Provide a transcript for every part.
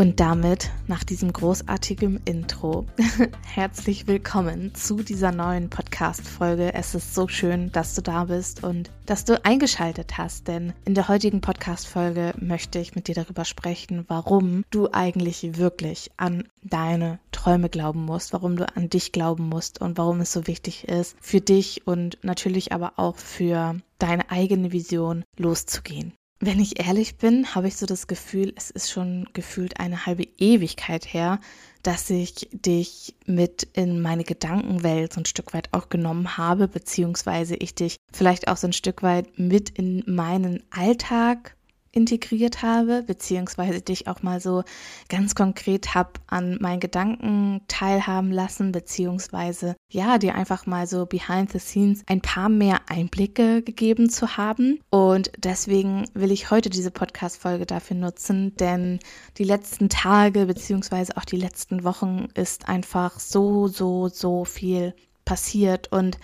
Und damit, nach diesem großartigen Intro, herzlich willkommen zu dieser neuen Podcast-Folge. Es ist so schön, dass du da bist und dass du eingeschaltet hast, denn in der heutigen Podcast-Folge möchte ich mit dir darüber sprechen, warum du eigentlich wirklich an deine Träume glauben musst, warum du an dich glauben musst und warum es so wichtig ist, für dich und natürlich aber auch für deine eigene Vision loszugehen. Wenn ich ehrlich bin, habe ich so das Gefühl, es ist schon gefühlt eine halbe Ewigkeit her, dass ich dich mit in meine Gedankenwelt so ein Stück weit auch genommen habe, beziehungsweise ich dich vielleicht auch so ein Stück weit mit in meinen Alltag integriert habe, beziehungsweise dich auch mal so ganz konkret habe an meinen Gedanken teilhaben lassen, beziehungsweise ja, dir einfach mal so behind the scenes ein paar mehr Einblicke gegeben zu haben. Und deswegen will ich heute diese Podcast-Folge dafür nutzen, denn die letzten Tage, beziehungsweise auch die letzten Wochen ist einfach so, so, so viel passiert. Und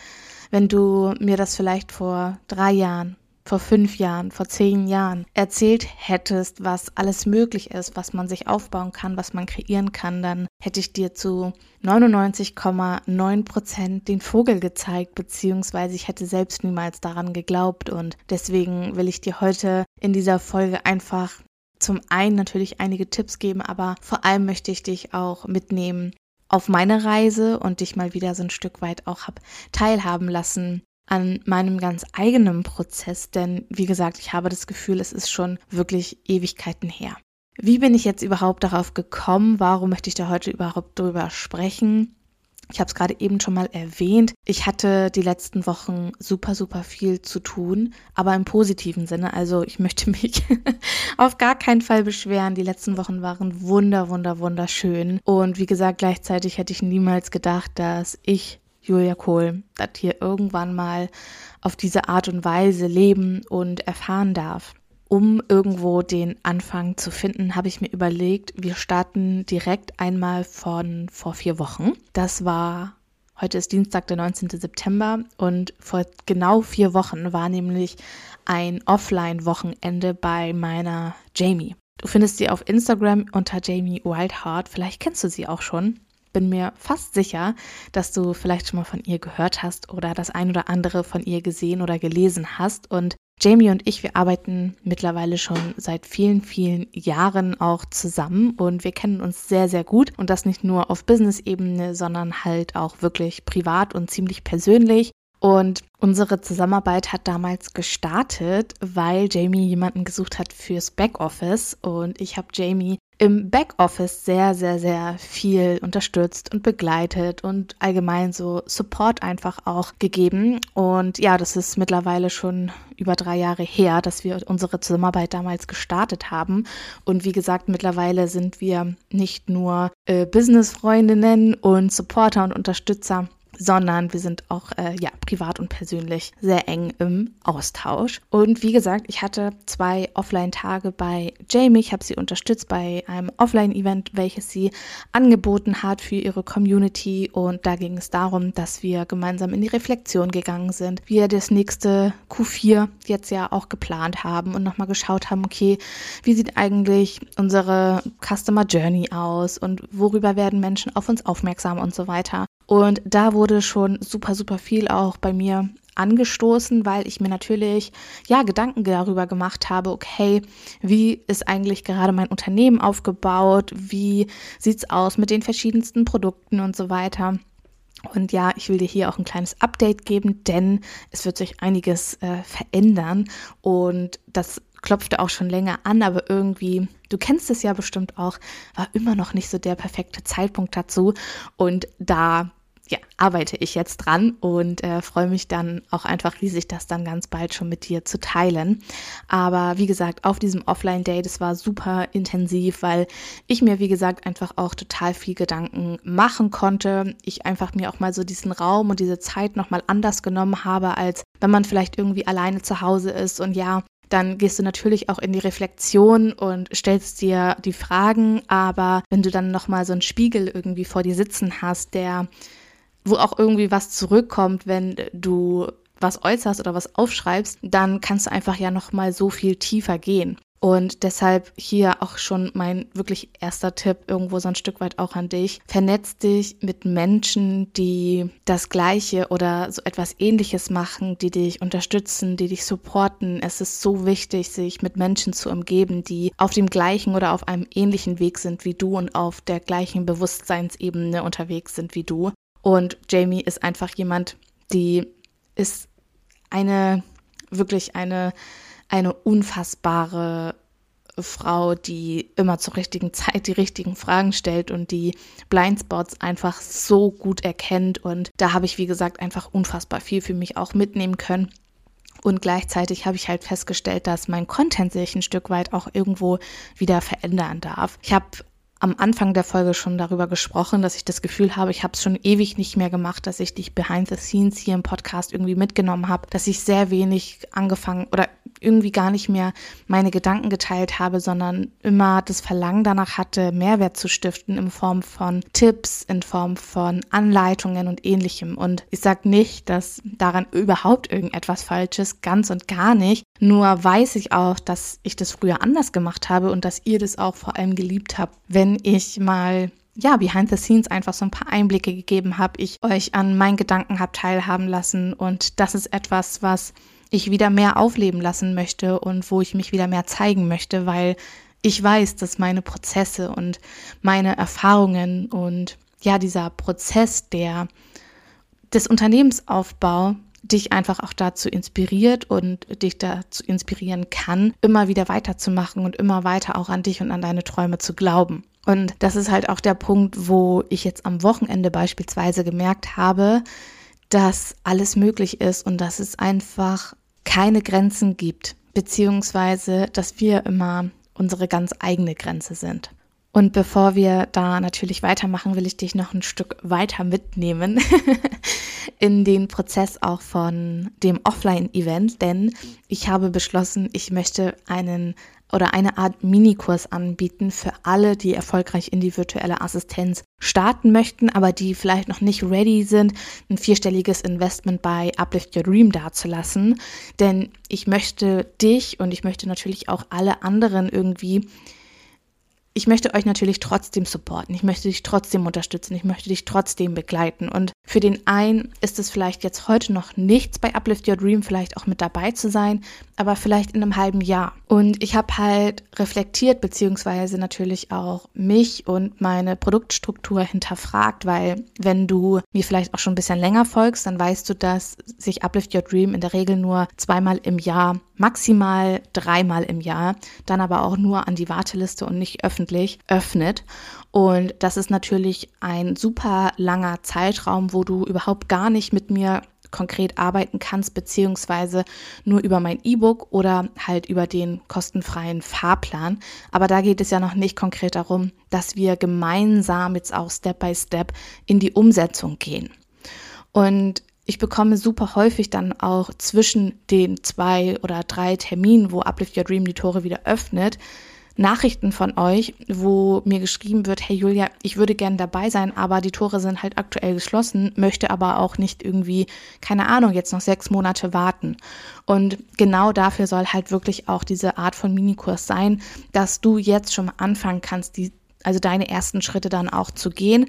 wenn du mir das vielleicht vor drei Jahren vor fünf Jahren, vor zehn Jahren erzählt hättest, was alles möglich ist, was man sich aufbauen kann, was man kreieren kann, dann hätte ich dir zu 99,9 Prozent den Vogel gezeigt, beziehungsweise ich hätte selbst niemals daran geglaubt. Und deswegen will ich dir heute in dieser Folge einfach zum einen natürlich einige Tipps geben, aber vor allem möchte ich dich auch mitnehmen auf meine Reise und dich mal wieder so ein Stück weit auch hab teilhaben lassen an meinem ganz eigenen Prozess, denn wie gesagt, ich habe das Gefühl, es ist schon wirklich Ewigkeiten her. Wie bin ich jetzt überhaupt darauf gekommen? Warum möchte ich da heute überhaupt drüber sprechen? Ich habe es gerade eben schon mal erwähnt. Ich hatte die letzten Wochen super, super viel zu tun, aber im positiven Sinne. Also ich möchte mich auf gar keinen Fall beschweren. Die letzten Wochen waren wunder, wunder, wunderschön. Und wie gesagt, gleichzeitig hätte ich niemals gedacht, dass ich Julia Kohl das hier irgendwann mal auf diese Art und Weise leben und erfahren darf. Um irgendwo den Anfang zu finden, habe ich mir überlegt, wir starten direkt einmal von vor vier Wochen. Das war, heute ist Dienstag, der 19. September und vor genau vier Wochen war nämlich ein Offline-Wochenende bei meiner Jamie. Du findest sie auf Instagram unter Jamie Wildheart. Vielleicht kennst du sie auch schon bin mir fast sicher, dass du vielleicht schon mal von ihr gehört hast oder das ein oder andere von ihr gesehen oder gelesen hast. Und Jamie und ich, wir arbeiten mittlerweile schon seit vielen, vielen Jahren auch zusammen und wir kennen uns sehr, sehr gut. Und das nicht nur auf Business-Ebene, sondern halt auch wirklich privat und ziemlich persönlich. Und unsere Zusammenarbeit hat damals gestartet, weil Jamie jemanden gesucht hat fürs Backoffice und ich habe Jamie im Backoffice sehr, sehr, sehr viel unterstützt und begleitet und allgemein so Support einfach auch gegeben. Und ja, das ist mittlerweile schon über drei Jahre her, dass wir unsere Zusammenarbeit damals gestartet haben. Und wie gesagt, mittlerweile sind wir nicht nur äh, Business-Freundinnen und Supporter und Unterstützer, sondern wir sind auch äh, ja privat und persönlich sehr eng im Austausch. Und wie gesagt, ich hatte zwei Offline-Tage bei Jamie. Ich habe sie unterstützt bei einem Offline-Event, welches sie angeboten hat für ihre Community. Und da ging es darum, dass wir gemeinsam in die Reflexion gegangen sind, wir das nächste Q4 jetzt ja auch geplant haben und nochmal geschaut haben, okay, wie sieht eigentlich unsere Customer Journey aus und worüber werden Menschen auf uns aufmerksam und so weiter. Und da wurde schon super, super viel auch bei mir angestoßen, weil ich mir natürlich ja Gedanken darüber gemacht habe, okay, wie ist eigentlich gerade mein Unternehmen aufgebaut, wie sieht's aus mit den verschiedensten Produkten und so weiter. Und ja, ich will dir hier auch ein kleines Update geben, denn es wird sich einiges äh, verändern und das klopfte auch schon länger an, aber irgendwie, du kennst es ja bestimmt auch, war immer noch nicht so der perfekte Zeitpunkt dazu. Und da ja, arbeite ich jetzt dran und äh, freue mich dann auch einfach riesig, das dann ganz bald schon mit dir zu teilen. Aber wie gesagt, auf diesem Offline-Day, das war super intensiv, weil ich mir, wie gesagt, einfach auch total viel Gedanken machen konnte. Ich einfach mir auch mal so diesen Raum und diese Zeit nochmal anders genommen habe, als wenn man vielleicht irgendwie alleine zu Hause ist und ja, dann gehst du natürlich auch in die Reflexion und stellst dir die Fragen, aber wenn du dann nochmal so einen Spiegel irgendwie vor dir sitzen hast, der wo auch irgendwie was zurückkommt, wenn du was äußerst oder was aufschreibst, dann kannst du einfach ja noch mal so viel tiefer gehen. Und deshalb hier auch schon mein wirklich erster Tipp, irgendwo so ein Stück weit auch an dich. Vernetz dich mit Menschen, die das Gleiche oder so etwas Ähnliches machen, die dich unterstützen, die dich supporten. Es ist so wichtig, sich mit Menschen zu umgeben, die auf dem gleichen oder auf einem ähnlichen Weg sind wie du und auf der gleichen Bewusstseinsebene unterwegs sind wie du. Und Jamie ist einfach jemand, die ist eine, wirklich eine, eine unfassbare Frau, die immer zur richtigen Zeit die richtigen Fragen stellt und die Blindspots einfach so gut erkennt. Und da habe ich, wie gesagt, einfach unfassbar viel für mich auch mitnehmen können. Und gleichzeitig habe ich halt festgestellt, dass mein Content sich ein Stück weit auch irgendwo wieder verändern darf. Ich habe am Anfang der Folge schon darüber gesprochen, dass ich das Gefühl habe, ich habe es schon ewig nicht mehr gemacht, dass ich dich behind the scenes hier im Podcast irgendwie mitgenommen habe, dass ich sehr wenig angefangen oder irgendwie gar nicht mehr meine Gedanken geteilt habe, sondern immer das Verlangen danach hatte, Mehrwert zu stiften in Form von Tipps, in Form von Anleitungen und ähnlichem. Und ich sage nicht, dass daran überhaupt irgendetwas falsch ist, ganz und gar nicht. Nur weiß ich auch, dass ich das früher anders gemacht habe und dass ihr das auch vor allem geliebt habt, wenn ich mal ja, behind the scenes einfach so ein paar Einblicke gegeben habe, ich euch an meinen Gedanken habe teilhaben lassen und das ist etwas, was ich wieder mehr aufleben lassen möchte und wo ich mich wieder mehr zeigen möchte, weil ich weiß, dass meine Prozesse und meine Erfahrungen und ja, dieser Prozess der des Unternehmensaufbau dich einfach auch dazu inspiriert und dich dazu inspirieren kann, immer wieder weiterzumachen und immer weiter auch an dich und an deine Träume zu glauben. Und das ist halt auch der Punkt, wo ich jetzt am Wochenende beispielsweise gemerkt habe, dass alles möglich ist und dass es einfach keine Grenzen gibt, beziehungsweise dass wir immer unsere ganz eigene Grenze sind. Und bevor wir da natürlich weitermachen, will ich dich noch ein Stück weiter mitnehmen in den Prozess auch von dem Offline-Event, denn ich habe beschlossen, ich möchte einen oder eine Art Minikurs anbieten für alle, die erfolgreich in die virtuelle Assistenz starten möchten, aber die vielleicht noch nicht ready sind, ein vierstelliges Investment bei Uplift Your Dream dazulassen. Denn ich möchte dich und ich möchte natürlich auch alle anderen irgendwie ich möchte euch natürlich trotzdem supporten, ich möchte dich trotzdem unterstützen, ich möchte dich trotzdem begleiten. Und für den einen ist es vielleicht jetzt heute noch nichts bei Uplift Your Dream vielleicht auch mit dabei zu sein, aber vielleicht in einem halben Jahr. Und ich habe halt reflektiert, beziehungsweise natürlich auch mich und meine Produktstruktur hinterfragt, weil wenn du mir vielleicht auch schon ein bisschen länger folgst, dann weißt du, dass sich Uplift Your Dream in der Regel nur zweimal im Jahr maximal dreimal im Jahr, dann aber auch nur an die Warteliste und nicht öffentlich öffnet. Und das ist natürlich ein super langer Zeitraum, wo du überhaupt gar nicht mit mir konkret arbeiten kannst, beziehungsweise nur über mein E-Book oder halt über den kostenfreien Fahrplan. Aber da geht es ja noch nicht konkret darum, dass wir gemeinsam jetzt auch Step by Step in die Umsetzung gehen. Und ich bekomme super häufig dann auch zwischen den zwei oder drei Terminen, wo Uplift Your Dream die Tore wieder öffnet, Nachrichten von euch, wo mir geschrieben wird, hey Julia, ich würde gerne dabei sein, aber die Tore sind halt aktuell geschlossen, möchte aber auch nicht irgendwie, keine Ahnung, jetzt noch sechs Monate warten. Und genau dafür soll halt wirklich auch diese Art von Minikurs sein, dass du jetzt schon mal anfangen kannst, die, also deine ersten Schritte dann auch zu gehen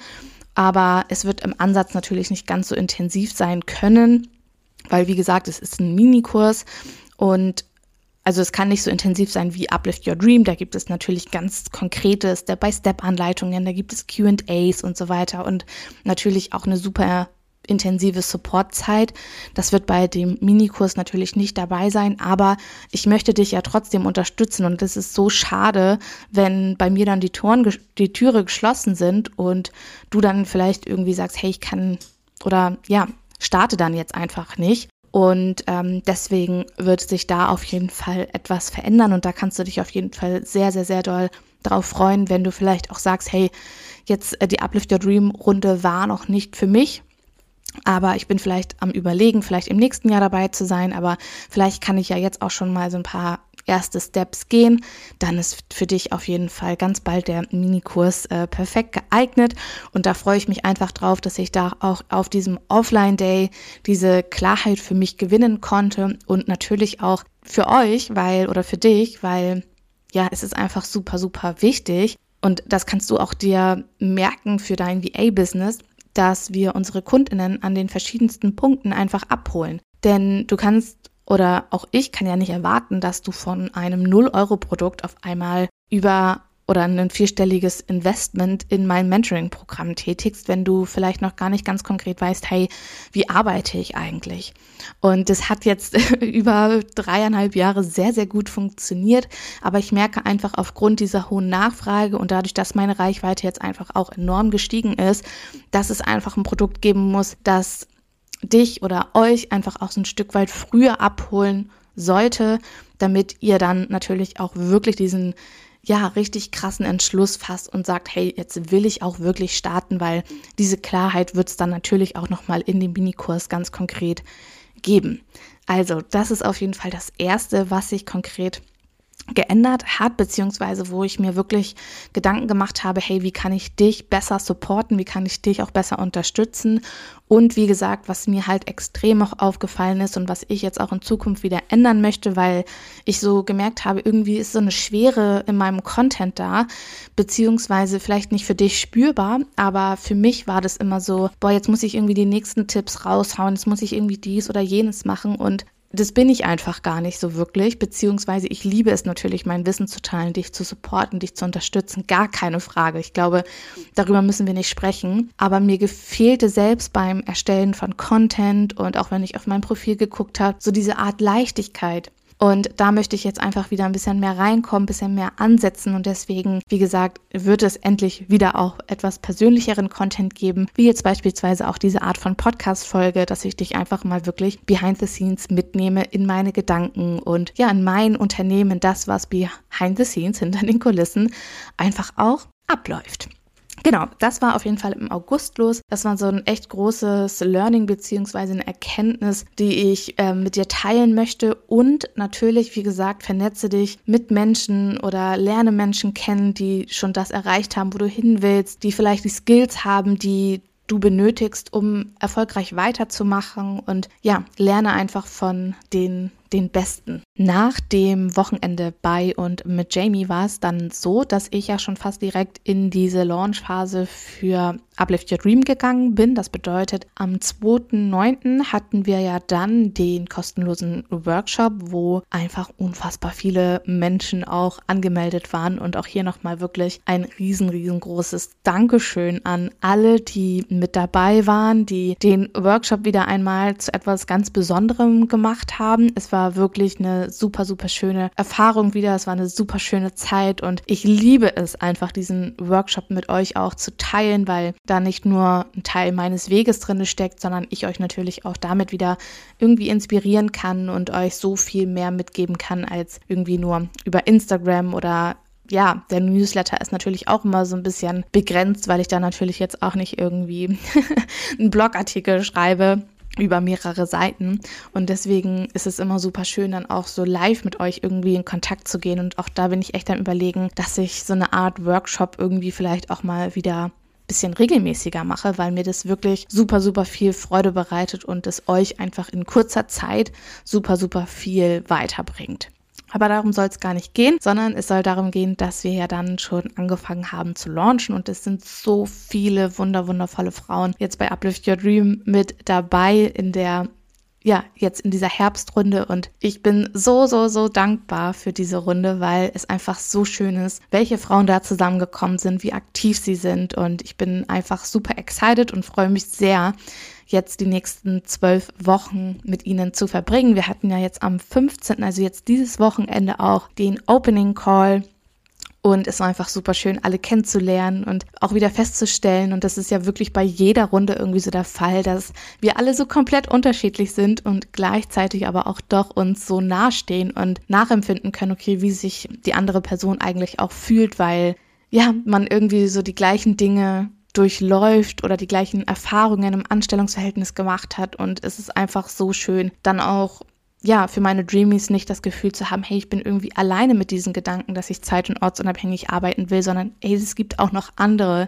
aber es wird im Ansatz natürlich nicht ganz so intensiv sein können, weil wie gesagt, es ist ein Minikurs und also es kann nicht so intensiv sein wie Uplift Your Dream. Da gibt es natürlich ganz konkrete Step-by-Step-Anleitungen, da gibt es QAs und so weiter und natürlich auch eine super intensive Supportzeit. Das wird bei dem Minikurs natürlich nicht dabei sein, aber ich möchte dich ja trotzdem unterstützen und es ist so schade, wenn bei mir dann die Toren, die Türe geschlossen sind und du dann vielleicht irgendwie sagst, hey, ich kann oder ja, starte dann jetzt einfach nicht. Und ähm, deswegen wird sich da auf jeden Fall etwas verändern und da kannst du dich auf jeden Fall sehr, sehr, sehr doll drauf freuen, wenn du vielleicht auch sagst, hey, jetzt äh, die Uplift Your Dream Runde war noch nicht für mich. Aber ich bin vielleicht am Überlegen, vielleicht im nächsten Jahr dabei zu sein. Aber vielleicht kann ich ja jetzt auch schon mal so ein paar erste Steps gehen, dann ist für dich auf jeden Fall ganz bald der Minikurs äh, perfekt geeignet. Und da freue ich mich einfach drauf, dass ich da auch auf diesem Offline-Day diese Klarheit für mich gewinnen konnte und natürlich auch für euch, weil oder für dich, weil ja, es ist einfach super, super wichtig. Und das kannst du auch dir merken für dein VA-Business, dass wir unsere Kundinnen an den verschiedensten Punkten einfach abholen. Denn du kannst oder auch ich kann ja nicht erwarten, dass du von einem 0-Euro-Produkt auf einmal über oder ein vierstelliges Investment in mein Mentoring-Programm tätigst, wenn du vielleicht noch gar nicht ganz konkret weißt, hey, wie arbeite ich eigentlich? Und das hat jetzt über dreieinhalb Jahre sehr, sehr gut funktioniert, aber ich merke einfach aufgrund dieser hohen Nachfrage und dadurch, dass meine Reichweite jetzt einfach auch enorm gestiegen ist, dass es einfach ein Produkt geben muss, das dich oder euch einfach auch so ein Stück weit früher abholen sollte, damit ihr dann natürlich auch wirklich diesen ja, richtig krassen Entschluss fasst und sagt, hey, jetzt will ich auch wirklich starten, weil diese Klarheit wird es dann natürlich auch nochmal in dem Minikurs ganz konkret geben. Also, das ist auf jeden Fall das Erste, was ich konkret geändert hat, beziehungsweise wo ich mir wirklich Gedanken gemacht habe, hey, wie kann ich dich besser supporten, wie kann ich dich auch besser unterstützen? Und wie gesagt, was mir halt extrem auch aufgefallen ist und was ich jetzt auch in Zukunft wieder ändern möchte, weil ich so gemerkt habe, irgendwie ist so eine Schwere in meinem Content da, beziehungsweise vielleicht nicht für dich spürbar, aber für mich war das immer so, boah, jetzt muss ich irgendwie die nächsten Tipps raushauen, jetzt muss ich irgendwie dies oder jenes machen und das bin ich einfach gar nicht so wirklich, beziehungsweise ich liebe es natürlich, mein Wissen zu teilen, dich zu supporten, dich zu unterstützen, gar keine Frage. Ich glaube, darüber müssen wir nicht sprechen. Aber mir gefehlte selbst beim Erstellen von Content und auch wenn ich auf mein Profil geguckt habe, so diese Art Leichtigkeit. Und da möchte ich jetzt einfach wieder ein bisschen mehr reinkommen, ein bisschen mehr ansetzen. Und deswegen, wie gesagt, wird es endlich wieder auch etwas persönlicheren Content geben, wie jetzt beispielsweise auch diese Art von Podcast-Folge, dass ich dich einfach mal wirklich behind the scenes mitnehme in meine Gedanken und ja, in mein Unternehmen, das, was behind the scenes hinter den Kulissen einfach auch abläuft. Genau, das war auf jeden Fall im August los. Das war so ein echt großes Learning beziehungsweise eine Erkenntnis, die ich äh, mit dir teilen möchte. Und natürlich, wie gesagt, vernetze dich mit Menschen oder lerne Menschen kennen, die schon das erreicht haben, wo du hin willst, die vielleicht die Skills haben, die du benötigst, um erfolgreich weiterzumachen und ja, lerne einfach von den den besten. Nach dem Wochenende bei und mit Jamie war es dann so, dass ich ja schon fast direkt in diese Launchphase für Uplift Your Dream gegangen bin. Das bedeutet, am 2.9. hatten wir ja dann den kostenlosen Workshop, wo einfach unfassbar viele Menschen auch angemeldet waren. Und auch hier nochmal wirklich ein riesen, riesengroßes Dankeschön an alle, die mit dabei waren, die den Workshop wieder einmal zu etwas ganz Besonderem gemacht haben. Es war war wirklich eine super, super schöne Erfahrung wieder. Es war eine super schöne Zeit und ich liebe es einfach, diesen Workshop mit euch auch zu teilen, weil da nicht nur ein Teil meines Weges drin steckt, sondern ich euch natürlich auch damit wieder irgendwie inspirieren kann und euch so viel mehr mitgeben kann als irgendwie nur über Instagram oder ja, der Newsletter ist natürlich auch immer so ein bisschen begrenzt, weil ich da natürlich jetzt auch nicht irgendwie einen Blogartikel schreibe über mehrere Seiten. Und deswegen ist es immer super schön, dann auch so live mit euch irgendwie in Kontakt zu gehen. Und auch da bin ich echt am Überlegen, dass ich so eine Art Workshop irgendwie vielleicht auch mal wieder bisschen regelmäßiger mache, weil mir das wirklich super, super viel Freude bereitet und es euch einfach in kurzer Zeit super, super viel weiterbringt. Aber darum soll es gar nicht gehen, sondern es soll darum gehen, dass wir ja dann schon angefangen haben zu launchen. Und es sind so viele wunder wundervolle Frauen jetzt bei Uplift Your Dream mit dabei in der ja, jetzt in dieser Herbstrunde. Und ich bin so, so, so dankbar für diese Runde, weil es einfach so schön ist, welche Frauen da zusammengekommen sind, wie aktiv sie sind. Und ich bin einfach super excited und freue mich sehr, jetzt die nächsten zwölf Wochen mit Ihnen zu verbringen. Wir hatten ja jetzt am 15., also jetzt dieses Wochenende auch den Opening Call Und es war einfach super schön, alle kennenzulernen und auch wieder festzustellen. Und das ist ja wirklich bei jeder Runde irgendwie so der Fall, dass wir alle so komplett unterschiedlich sind und gleichzeitig aber auch doch uns so nahestehen und nachempfinden können, okay, wie sich die andere Person eigentlich auch fühlt, weil ja, man irgendwie so die gleichen Dinge durchläuft oder die gleichen Erfahrungen im Anstellungsverhältnis gemacht hat. Und es ist einfach so schön, dann auch ja, für meine Dreamies nicht das Gefühl zu haben, hey, ich bin irgendwie alleine mit diesen Gedanken, dass ich zeit- und ortsunabhängig arbeiten will, sondern hey, es gibt auch noch andere,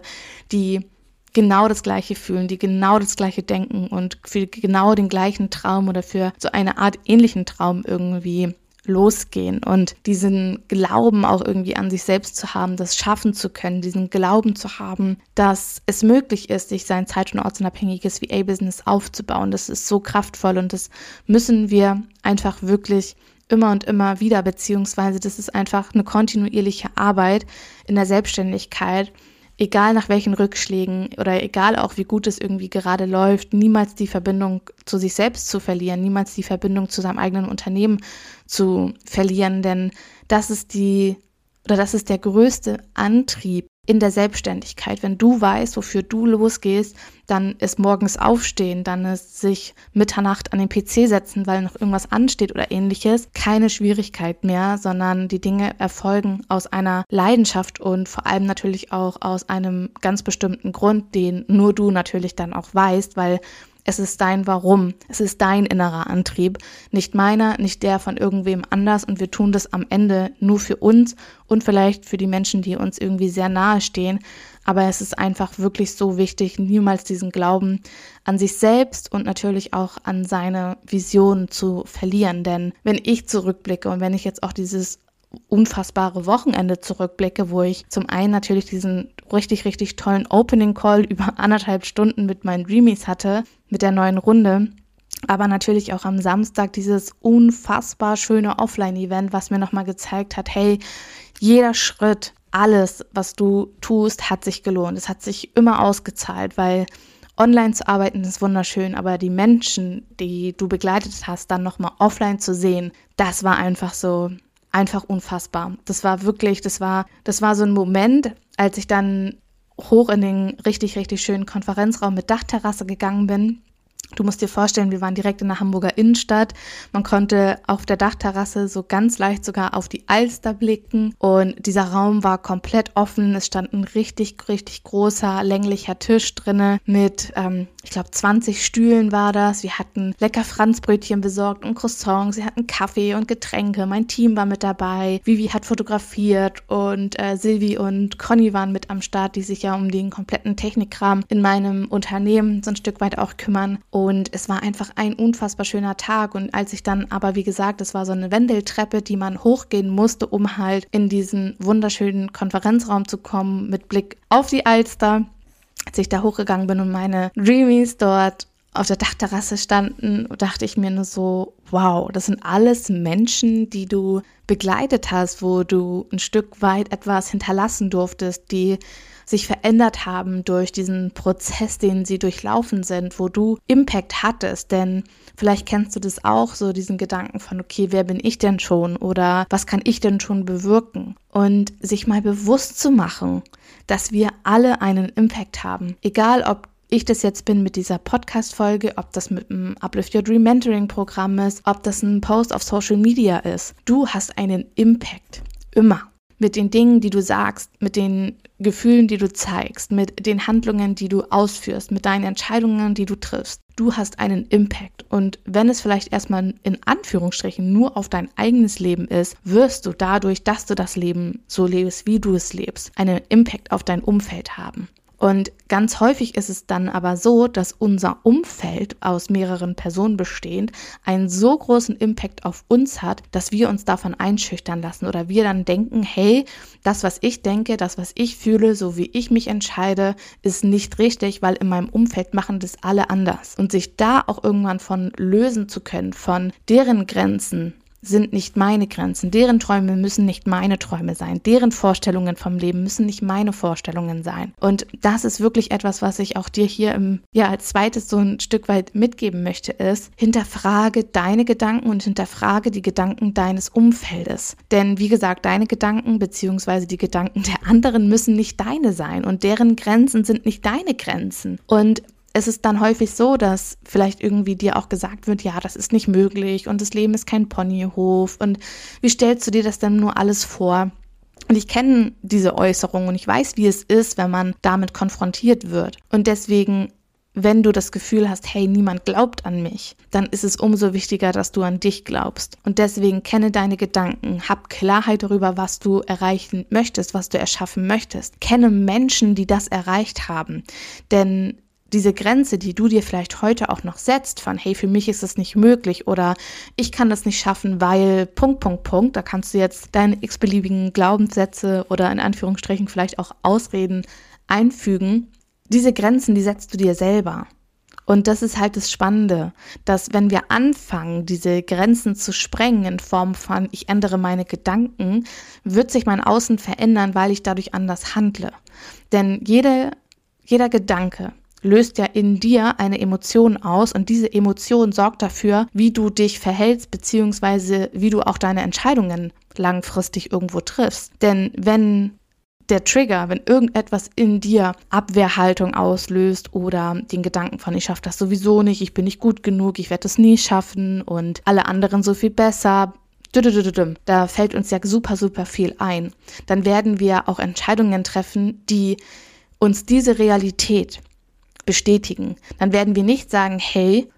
die genau das Gleiche fühlen, die genau das Gleiche denken und für genau den gleichen Traum oder für so eine Art ähnlichen Traum irgendwie losgehen und diesen Glauben auch irgendwie an sich selbst zu haben, das schaffen zu können, diesen Glauben zu haben, dass es möglich ist, sich sein zeit- und ortsunabhängiges VA-Business aufzubauen. Das ist so kraftvoll und das müssen wir einfach wirklich immer und immer wieder, beziehungsweise das ist einfach eine kontinuierliche Arbeit in der Selbstständigkeit egal nach welchen Rückschlägen oder egal auch wie gut es irgendwie gerade läuft, niemals die Verbindung zu sich selbst zu verlieren, niemals die Verbindung zu seinem eigenen Unternehmen zu verlieren, denn das ist die oder das ist der größte Antrieb in der Selbstständigkeit. Wenn du weißt, wofür du losgehst, dann ist morgens aufstehen, dann ist sich Mitternacht an den PC setzen, weil noch irgendwas ansteht oder ähnliches, keine Schwierigkeit mehr, sondern die Dinge erfolgen aus einer Leidenschaft und vor allem natürlich auch aus einem ganz bestimmten Grund, den nur du natürlich dann auch weißt, weil es ist dein Warum. Es ist dein innerer Antrieb. Nicht meiner, nicht der von irgendwem anders. Und wir tun das am Ende nur für uns und vielleicht für die Menschen, die uns irgendwie sehr nahe stehen. Aber es ist einfach wirklich so wichtig, niemals diesen Glauben an sich selbst und natürlich auch an seine Vision zu verlieren. Denn wenn ich zurückblicke und wenn ich jetzt auch dieses unfassbare Wochenende zurückblicke, wo ich zum einen natürlich diesen richtig, richtig tollen Opening Call über anderthalb Stunden mit meinen Dreamies hatte, mit der neuen Runde. Aber natürlich auch am Samstag dieses unfassbar schöne Offline-Event, was mir nochmal gezeigt hat, hey, jeder Schritt, alles, was du tust, hat sich gelohnt. Es hat sich immer ausgezahlt, weil online zu arbeiten ist wunderschön, aber die Menschen, die du begleitet hast, dann nochmal offline zu sehen, das war einfach so, einfach unfassbar. Das war wirklich, das war, das war so ein Moment, als ich dann hoch in den richtig, richtig schönen Konferenzraum mit Dachterrasse gegangen bin Du musst dir vorstellen, wir waren direkt in der Hamburger Innenstadt. Man konnte auf der Dachterrasse so ganz leicht sogar auf die Alster blicken und dieser Raum war komplett offen. Es stand ein richtig, richtig großer, länglicher Tisch drinne mit, ähm, ich glaube, 20 Stühlen war das. Wir hatten lecker Franzbrötchen besorgt und Croissants. Sie hatten Kaffee und Getränke. Mein Team war mit dabei. Vivi hat fotografiert und äh, Silvi und Conny waren mit am Start, die sich ja um den kompletten Technikkram in meinem Unternehmen so ein Stück weit auch kümmern. Und es war einfach ein unfassbar schöner Tag. Und als ich dann aber, wie gesagt, es war so eine Wendeltreppe, die man hochgehen musste, um halt in diesen wunderschönen Konferenzraum zu kommen mit Blick auf die Alster. Als ich da hochgegangen bin und meine Dreamies dort auf der Dachterrasse standen, dachte ich mir nur so, wow, das sind alles Menschen, die du begleitet hast, wo du ein Stück weit etwas hinterlassen durftest, die sich verändert haben durch diesen Prozess, den sie durchlaufen sind, wo du Impact hattest. Denn vielleicht kennst du das auch, so diesen Gedanken von, okay, wer bin ich denn schon oder was kann ich denn schon bewirken? Und sich mal bewusst zu machen, dass wir alle einen Impact haben. Egal, ob ich das jetzt bin mit dieser Podcast-Folge, ob das mit einem Uplift Your Dream Mentoring-Programm ist, ob das ein Post auf Social Media ist. Du hast einen Impact. Immer mit den Dingen, die du sagst, mit den Gefühlen, die du zeigst, mit den Handlungen, die du ausführst, mit deinen Entscheidungen, die du triffst. Du hast einen Impact. Und wenn es vielleicht erstmal in Anführungsstrichen nur auf dein eigenes Leben ist, wirst du dadurch, dass du das Leben so lebst, wie du es lebst, einen Impact auf dein Umfeld haben. Und ganz häufig ist es dann aber so, dass unser Umfeld aus mehreren Personen bestehend einen so großen Impact auf uns hat, dass wir uns davon einschüchtern lassen oder wir dann denken, hey, das, was ich denke, das, was ich fühle, so wie ich mich entscheide, ist nicht richtig, weil in meinem Umfeld machen das alle anders. Und sich da auch irgendwann von lösen zu können, von deren Grenzen, sind nicht meine Grenzen, deren Träume müssen nicht meine Träume sein, deren Vorstellungen vom Leben müssen nicht meine Vorstellungen sein. Und das ist wirklich etwas, was ich auch dir hier im, ja, als zweites so ein Stück weit mitgeben möchte, ist, hinterfrage deine Gedanken und hinterfrage die Gedanken deines Umfeldes. Denn wie gesagt, deine Gedanken beziehungsweise die Gedanken der anderen müssen nicht deine sein und deren Grenzen sind nicht deine Grenzen. Und es ist dann häufig so, dass vielleicht irgendwie dir auch gesagt wird, ja, das ist nicht möglich und das Leben ist kein Ponyhof und wie stellst du dir das denn nur alles vor? Und ich kenne diese Äußerung und ich weiß, wie es ist, wenn man damit konfrontiert wird. Und deswegen, wenn du das Gefühl hast, hey, niemand glaubt an mich, dann ist es umso wichtiger, dass du an dich glaubst. Und deswegen kenne deine Gedanken, hab Klarheit darüber, was du erreichen möchtest, was du erschaffen möchtest. Kenne Menschen, die das erreicht haben. Denn diese Grenze, die du dir vielleicht heute auch noch setzt, von hey, für mich ist das nicht möglich oder ich kann das nicht schaffen, weil Punkt, Punkt, Punkt, da kannst du jetzt deine x-beliebigen Glaubenssätze oder in Anführungsstrichen vielleicht auch Ausreden einfügen. Diese Grenzen, die setzt du dir selber. Und das ist halt das Spannende, dass wenn wir anfangen, diese Grenzen zu sprengen in Form von ich ändere meine Gedanken, wird sich mein Außen verändern, weil ich dadurch anders handle. Denn jede, jeder Gedanke, löst ja in dir eine Emotion aus und diese Emotion sorgt dafür, wie du dich verhältst, beziehungsweise wie du auch deine Entscheidungen langfristig irgendwo triffst. Denn wenn der Trigger, wenn irgendetwas in dir Abwehrhaltung auslöst oder den Gedanken von, ich schaffe das sowieso nicht, ich bin nicht gut genug, ich werde es nie schaffen und alle anderen so viel besser, da fällt uns ja super, super viel ein. Dann werden wir auch Entscheidungen treffen, die uns diese Realität bestätigen. Dann werden wir nicht sagen, hey,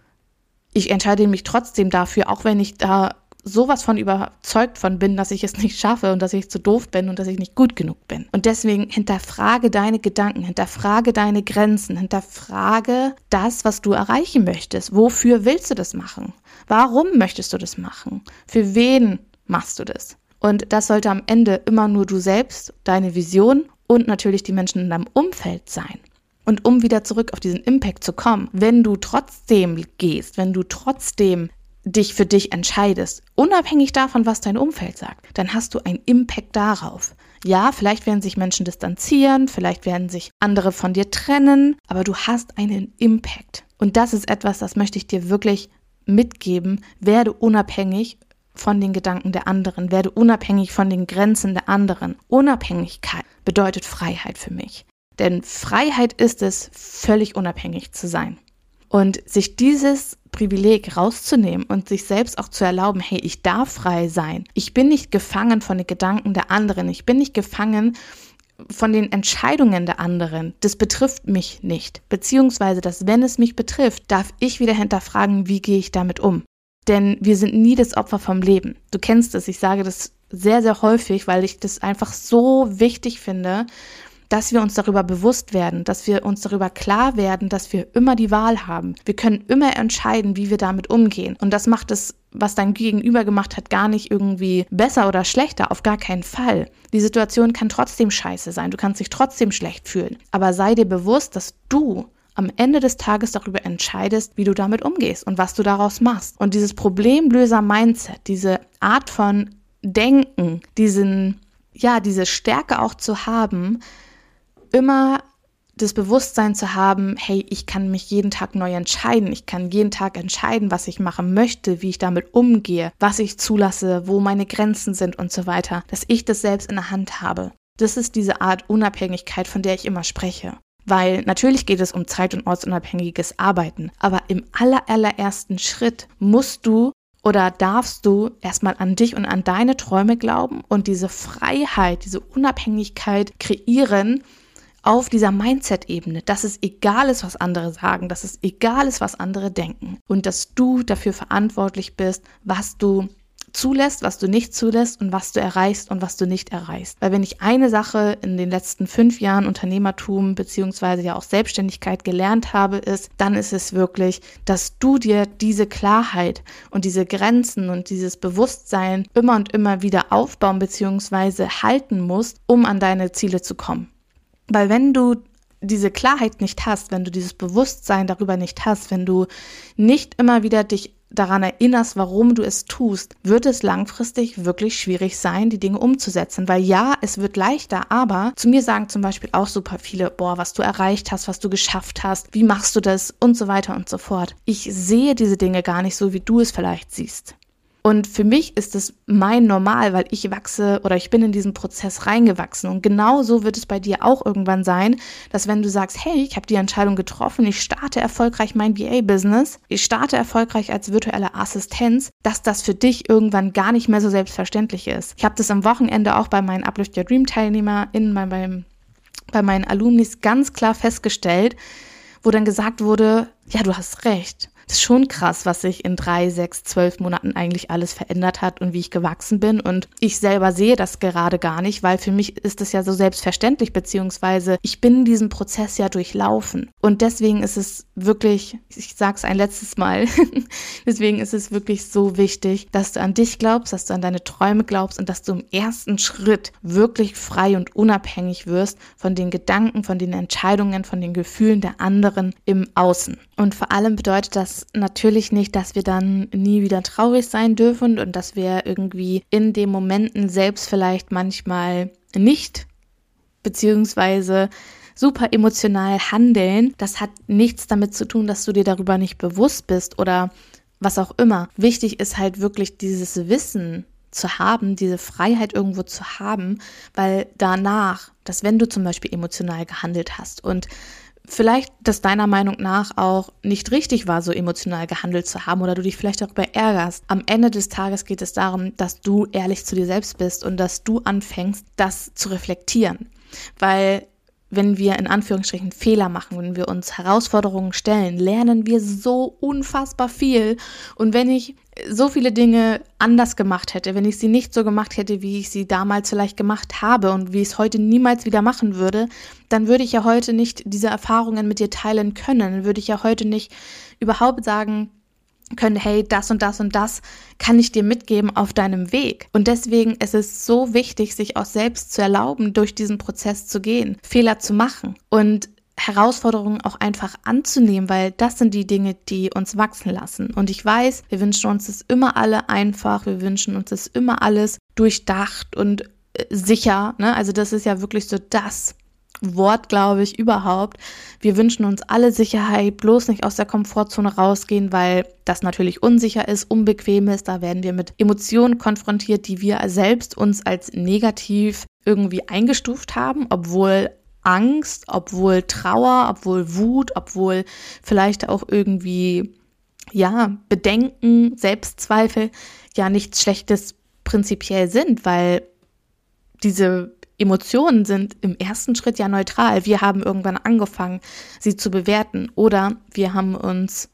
ich entscheide mich trotzdem dafür, auch wenn ich da sowas von überzeugt von bin, dass ich es nicht schaffe und dass ich zu doof bin und dass ich nicht gut genug bin. Und deswegen hinterfrage deine Gedanken, hinterfrage deine Grenzen, hinterfrage das, was du erreichen möchtest. Wofür willst du das machen? Warum möchtest du das machen? Für wen machst du das? Und das sollte am Ende immer nur du selbst, deine Vision und natürlich die Menschen in deinem Umfeld sein. Und um wieder zurück auf diesen Impact zu kommen, wenn du trotzdem gehst, wenn du trotzdem dich für dich entscheidest, unabhängig davon, was dein Umfeld sagt, dann hast du einen Impact darauf. Ja, vielleicht werden sich Menschen distanzieren, vielleicht werden sich andere von dir trennen, aber du hast einen Impact. Und das ist etwas, das möchte ich dir wirklich mitgeben. Werde unabhängig von den Gedanken der anderen, werde unabhängig von den Grenzen der anderen. Unabhängigkeit bedeutet Freiheit für mich. Denn Freiheit ist es, völlig unabhängig zu sein. Und sich dieses Privileg rauszunehmen und sich selbst auch zu erlauben, hey, ich darf frei sein. Ich bin nicht gefangen von den Gedanken der anderen. Ich bin nicht gefangen von den Entscheidungen der anderen. Das betrifft mich nicht. Beziehungsweise, dass wenn es mich betrifft, darf ich wieder hinterfragen, wie gehe ich damit um. Denn wir sind nie das Opfer vom Leben. Du kennst es. Ich sage das sehr, sehr häufig, weil ich das einfach so wichtig finde, dass wir uns darüber bewusst werden, dass wir uns darüber klar werden, dass wir immer die Wahl haben. Wir können immer entscheiden, wie wir damit umgehen. Und das macht es, was dein Gegenüber gemacht hat, gar nicht irgendwie besser oder schlechter, auf gar keinen Fall. Die Situation kann trotzdem scheiße sein, du kannst dich trotzdem schlecht fühlen. Aber sei dir bewusst, dass du am Ende des Tages darüber entscheidest, wie du damit umgehst und was du daraus machst. Und dieses Problemlöser-Mindset, diese Art von Denken, diesen, ja, diese Stärke auch zu haben, immer das Bewusstsein zu haben, hey, ich kann mich jeden Tag neu entscheiden. Ich kann jeden Tag entscheiden, was ich machen möchte, wie ich damit umgehe, was ich zulasse, wo meine Grenzen sind und so weiter, dass ich das selbst in der Hand habe. Das ist diese Art Unabhängigkeit, von der ich immer spreche. Weil natürlich geht es um zeit- und ortsunabhängiges Arbeiten, aber im allerersten Schritt musst du oder darfst du erstmal an dich und an deine Träume glauben und diese Freiheit, diese Unabhängigkeit kreieren, auf dieser Mindset-Ebene, dass es egal ist, was andere sagen, dass es egal ist, was andere denken und dass du dafür verantwortlich bist, was du zulässt, was du nicht zulässt und was du erreichst und was du nicht erreichst. Weil wenn ich eine Sache in den letzten fünf Jahren Unternehmertum beziehungsweise ja auch Selbstständigkeit gelernt habe, ist, dann ist es wirklich, dass du dir diese Klarheit und diese Grenzen und dieses Bewusstsein immer und immer wieder aufbauen beziehungsweise halten musst, um an deine Ziele zu kommen. Weil wenn du diese Klarheit nicht hast, wenn du dieses Bewusstsein darüber nicht hast, wenn du nicht immer wieder dich daran erinnerst, warum du es tust, wird es langfristig wirklich schwierig sein, die Dinge umzusetzen. Weil ja, es wird leichter, aber zu mir sagen zum Beispiel auch super viele, boah, was du erreicht hast, was du geschafft hast, wie machst du das und so weiter und so fort. Ich sehe diese Dinge gar nicht so, wie du es vielleicht siehst. Und für mich ist es mein Normal, weil ich wachse oder ich bin in diesen Prozess reingewachsen. Und genau so wird es bei dir auch irgendwann sein, dass wenn du sagst, hey, ich habe die Entscheidung getroffen, ich starte erfolgreich mein BA-Business, ich starte erfolgreich als virtuelle Assistenz, dass das für dich irgendwann gar nicht mehr so selbstverständlich ist. Ich habe das am Wochenende auch bei meinen Uplift Your Dream TeilnehmerInnen, bei, bei, bei meinen Alumnis ganz klar festgestellt, wo dann gesagt wurde, ja, du hast recht. Das ist schon krass, was sich in drei, sechs, zwölf Monaten eigentlich alles verändert hat und wie ich gewachsen bin. Und ich selber sehe das gerade gar nicht, weil für mich ist es ja so selbstverständlich, beziehungsweise ich bin diesen Prozess ja durchlaufen. Und deswegen ist es wirklich, ich sage es ein letztes Mal, deswegen ist es wirklich so wichtig, dass du an dich glaubst, dass du an deine Träume glaubst und dass du im ersten Schritt wirklich frei und unabhängig wirst von den Gedanken, von den Entscheidungen, von den Gefühlen der anderen im Außen. Und vor allem bedeutet das natürlich nicht, dass wir dann nie wieder traurig sein dürfen und dass wir irgendwie in den Momenten selbst vielleicht manchmal nicht beziehungsweise super emotional handeln. Das hat nichts damit zu tun, dass du dir darüber nicht bewusst bist oder was auch immer. Wichtig ist halt wirklich dieses Wissen zu haben, diese Freiheit irgendwo zu haben, weil danach, dass wenn du zum Beispiel emotional gehandelt hast und vielleicht das deiner Meinung nach auch nicht richtig war, so emotional gehandelt zu haben oder du dich vielleicht darüber ärgerst. Am Ende des Tages geht es darum, dass du ehrlich zu dir selbst bist und dass du anfängst, das zu reflektieren. Weil wenn wir in Anführungsstrichen Fehler machen, wenn wir uns Herausforderungen stellen, lernen wir so unfassbar viel. Und wenn ich so viele Dinge anders gemacht hätte, wenn ich sie nicht so gemacht hätte, wie ich sie damals vielleicht gemacht habe und wie ich es heute niemals wieder machen würde, dann würde ich ja heute nicht diese Erfahrungen mit dir teilen können, dann würde ich ja heute nicht überhaupt sagen, können, hey, das und das und das kann ich dir mitgeben auf deinem Weg. Und deswegen ist es so wichtig, sich auch selbst zu erlauben, durch diesen Prozess zu gehen, Fehler zu machen und Herausforderungen auch einfach anzunehmen, weil das sind die Dinge, die uns wachsen lassen. Und ich weiß, wir wünschen uns das immer alle einfach, wir wünschen uns das immer alles durchdacht und äh, sicher. Ne? Also das ist ja wirklich so das, Wort, glaube ich, überhaupt. Wir wünschen uns alle Sicherheit, bloß nicht aus der Komfortzone rausgehen, weil das natürlich unsicher ist, unbequem ist. Da werden wir mit Emotionen konfrontiert, die wir selbst uns als negativ irgendwie eingestuft haben, obwohl Angst, obwohl Trauer, obwohl Wut, obwohl vielleicht auch irgendwie, ja, Bedenken, Selbstzweifel ja nichts Schlechtes prinzipiell sind, weil diese Emotionen sind im ersten Schritt ja neutral. Wir haben irgendwann angefangen, sie zu bewerten oder wir haben uns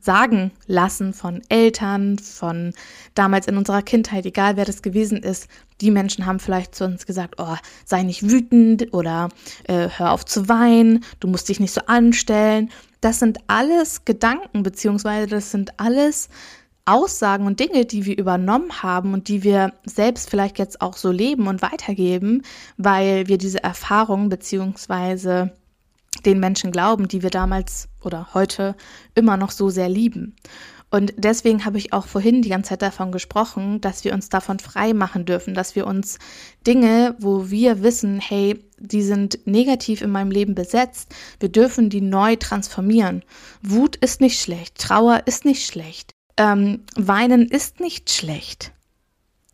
sagen lassen von Eltern, von damals in unserer Kindheit, egal wer das gewesen ist. Die Menschen haben vielleicht zu uns gesagt, oh, sei nicht wütend oder äh, hör auf zu weinen, du musst dich nicht so anstellen. Das sind alles Gedanken, beziehungsweise das sind alles Aussagen und Dinge, die wir übernommen haben und die wir selbst vielleicht jetzt auch so leben und weitergeben, weil wir diese Erfahrungen beziehungsweise den Menschen glauben, die wir damals oder heute immer noch so sehr lieben. Und deswegen habe ich auch vorhin die ganze Zeit davon gesprochen, dass wir uns davon frei machen dürfen, dass wir uns Dinge, wo wir wissen, hey, die sind negativ in meinem Leben besetzt, wir dürfen die neu transformieren. Wut ist nicht schlecht, Trauer ist nicht schlecht ähm, weinen ist nicht schlecht.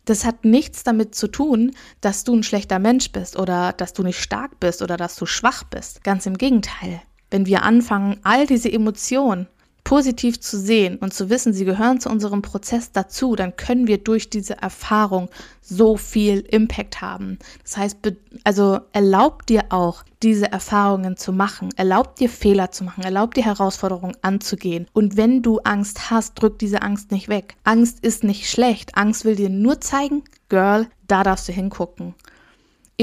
Das hat nichts damit zu tun, dass du ein schlechter Mensch bist oder dass du nicht stark bist oder dass du schwach bist. Ganz im Gegenteil. Wenn wir anfangen, all diese Emotionen positiv zu sehen und zu wissen, sie gehören zu unserem Prozess dazu, dann können wir durch diese Erfahrung so viel Impact haben. Das heißt, also erlaubt dir auch, diese Erfahrungen zu machen, erlaubt dir Fehler zu machen, erlaubt dir Herausforderungen anzugehen. Und wenn du Angst hast, drück diese Angst nicht weg. Angst ist nicht schlecht. Angst will dir nur zeigen, Girl, da darfst du hingucken.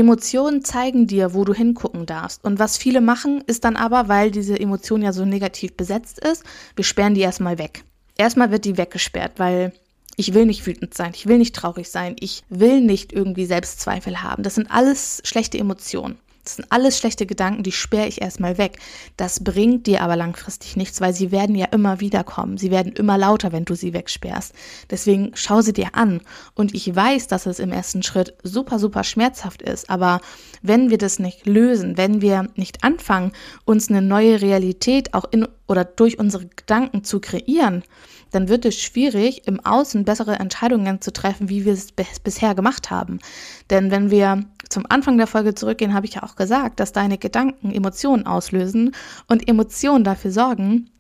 Emotionen zeigen dir, wo du hingucken darfst. Und was viele machen, ist dann aber, weil diese Emotion ja so negativ besetzt ist, wir sperren die erstmal weg. Erstmal wird die weggesperrt, weil ich will nicht wütend sein, ich will nicht traurig sein, ich will nicht irgendwie Selbstzweifel haben. Das sind alles schlechte Emotionen. Das sind alles schlechte Gedanken, die sperre ich erstmal weg. Das bringt dir aber langfristig nichts, weil sie werden ja immer wieder kommen. Sie werden immer lauter, wenn du sie wegsperrst. Deswegen schau sie dir an. Und ich weiß, dass es im ersten Schritt super, super schmerzhaft ist. Aber wenn wir das nicht lösen, wenn wir nicht anfangen, uns eine neue Realität auch in oder durch unsere Gedanken zu kreieren, dann wird es schwierig, im Außen bessere Entscheidungen zu treffen, wie wir es bisher gemacht haben. Denn wenn wir zum Anfang der Folge zurückgehen, habe ich ja auch gesagt, dass deine Gedanken Emotionen auslösen und Emotionen dafür sorgen,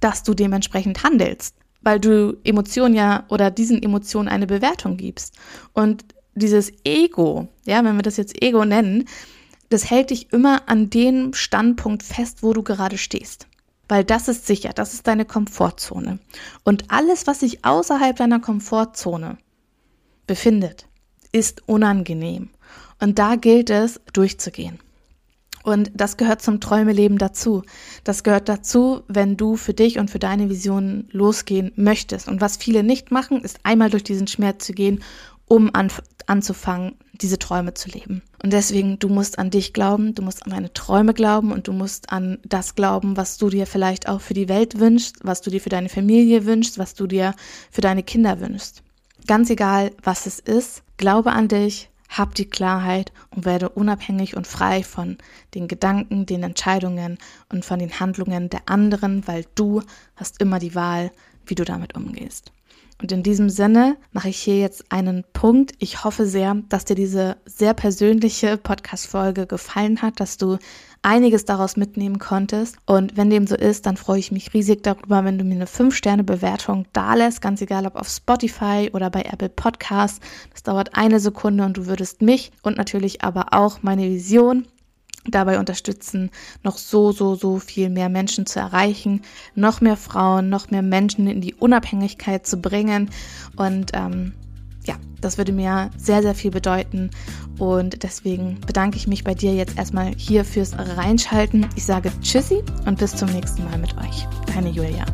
dass du dementsprechend handelst, weil du Emotionen ja oder diesen Emotionen eine Bewertung gibst. Und dieses Ego, ja, wenn wir das jetzt Ego nennen, das hält dich immer an dem Standpunkt fest, wo du gerade stehst weil das ist sicher, das ist deine Komfortzone. Und alles, was sich außerhalb deiner Komfortzone befindet, ist unangenehm. Und da gilt es, durchzugehen. Und das gehört zum Träumeleben dazu. Das gehört dazu, wenn du für dich und für deine Visionen losgehen möchtest. Und was viele nicht machen, ist einmal durch diesen Schmerz zu gehen, um an, anzufangen, diese Träume zu leben. Und deswegen, du musst an dich glauben, du musst an deine Träume glauben und du musst an das glauben, was du dir vielleicht auch für die Welt wünschst, was du dir für deine Familie wünschst, was du dir für deine Kinder wünschst. Ganz egal, was es ist, glaube an dich, hab die Klarheit und werde unabhängig und frei von den Gedanken, den Entscheidungen und von den Handlungen der anderen, weil du hast immer die Wahl, wie du damit umgehst. Und in diesem Sinne mache ich hier jetzt einen Punkt. Ich hoffe sehr, dass dir diese sehr persönliche Podcast-Folge gefallen hat, dass du einiges daraus mitnehmen konntest. Und wenn dem so ist, dann freue ich mich riesig darüber, wenn du mir eine 5-Sterne-Bewertung dalässt, ganz egal ob auf Spotify oder bei Apple Podcasts. Das dauert eine Sekunde und du würdest mich und natürlich aber auch meine Vision dabei unterstützen, noch so, so, so viel mehr Menschen zu erreichen, noch mehr Frauen, noch mehr Menschen in die Unabhängigkeit zu bringen. Und ähm, ja, das würde mir sehr, sehr viel bedeuten. Und deswegen bedanke ich mich bei dir jetzt erstmal hier fürs Reinschalten. Ich sage Tschüssi und bis zum nächsten Mal mit euch. Deine Julia.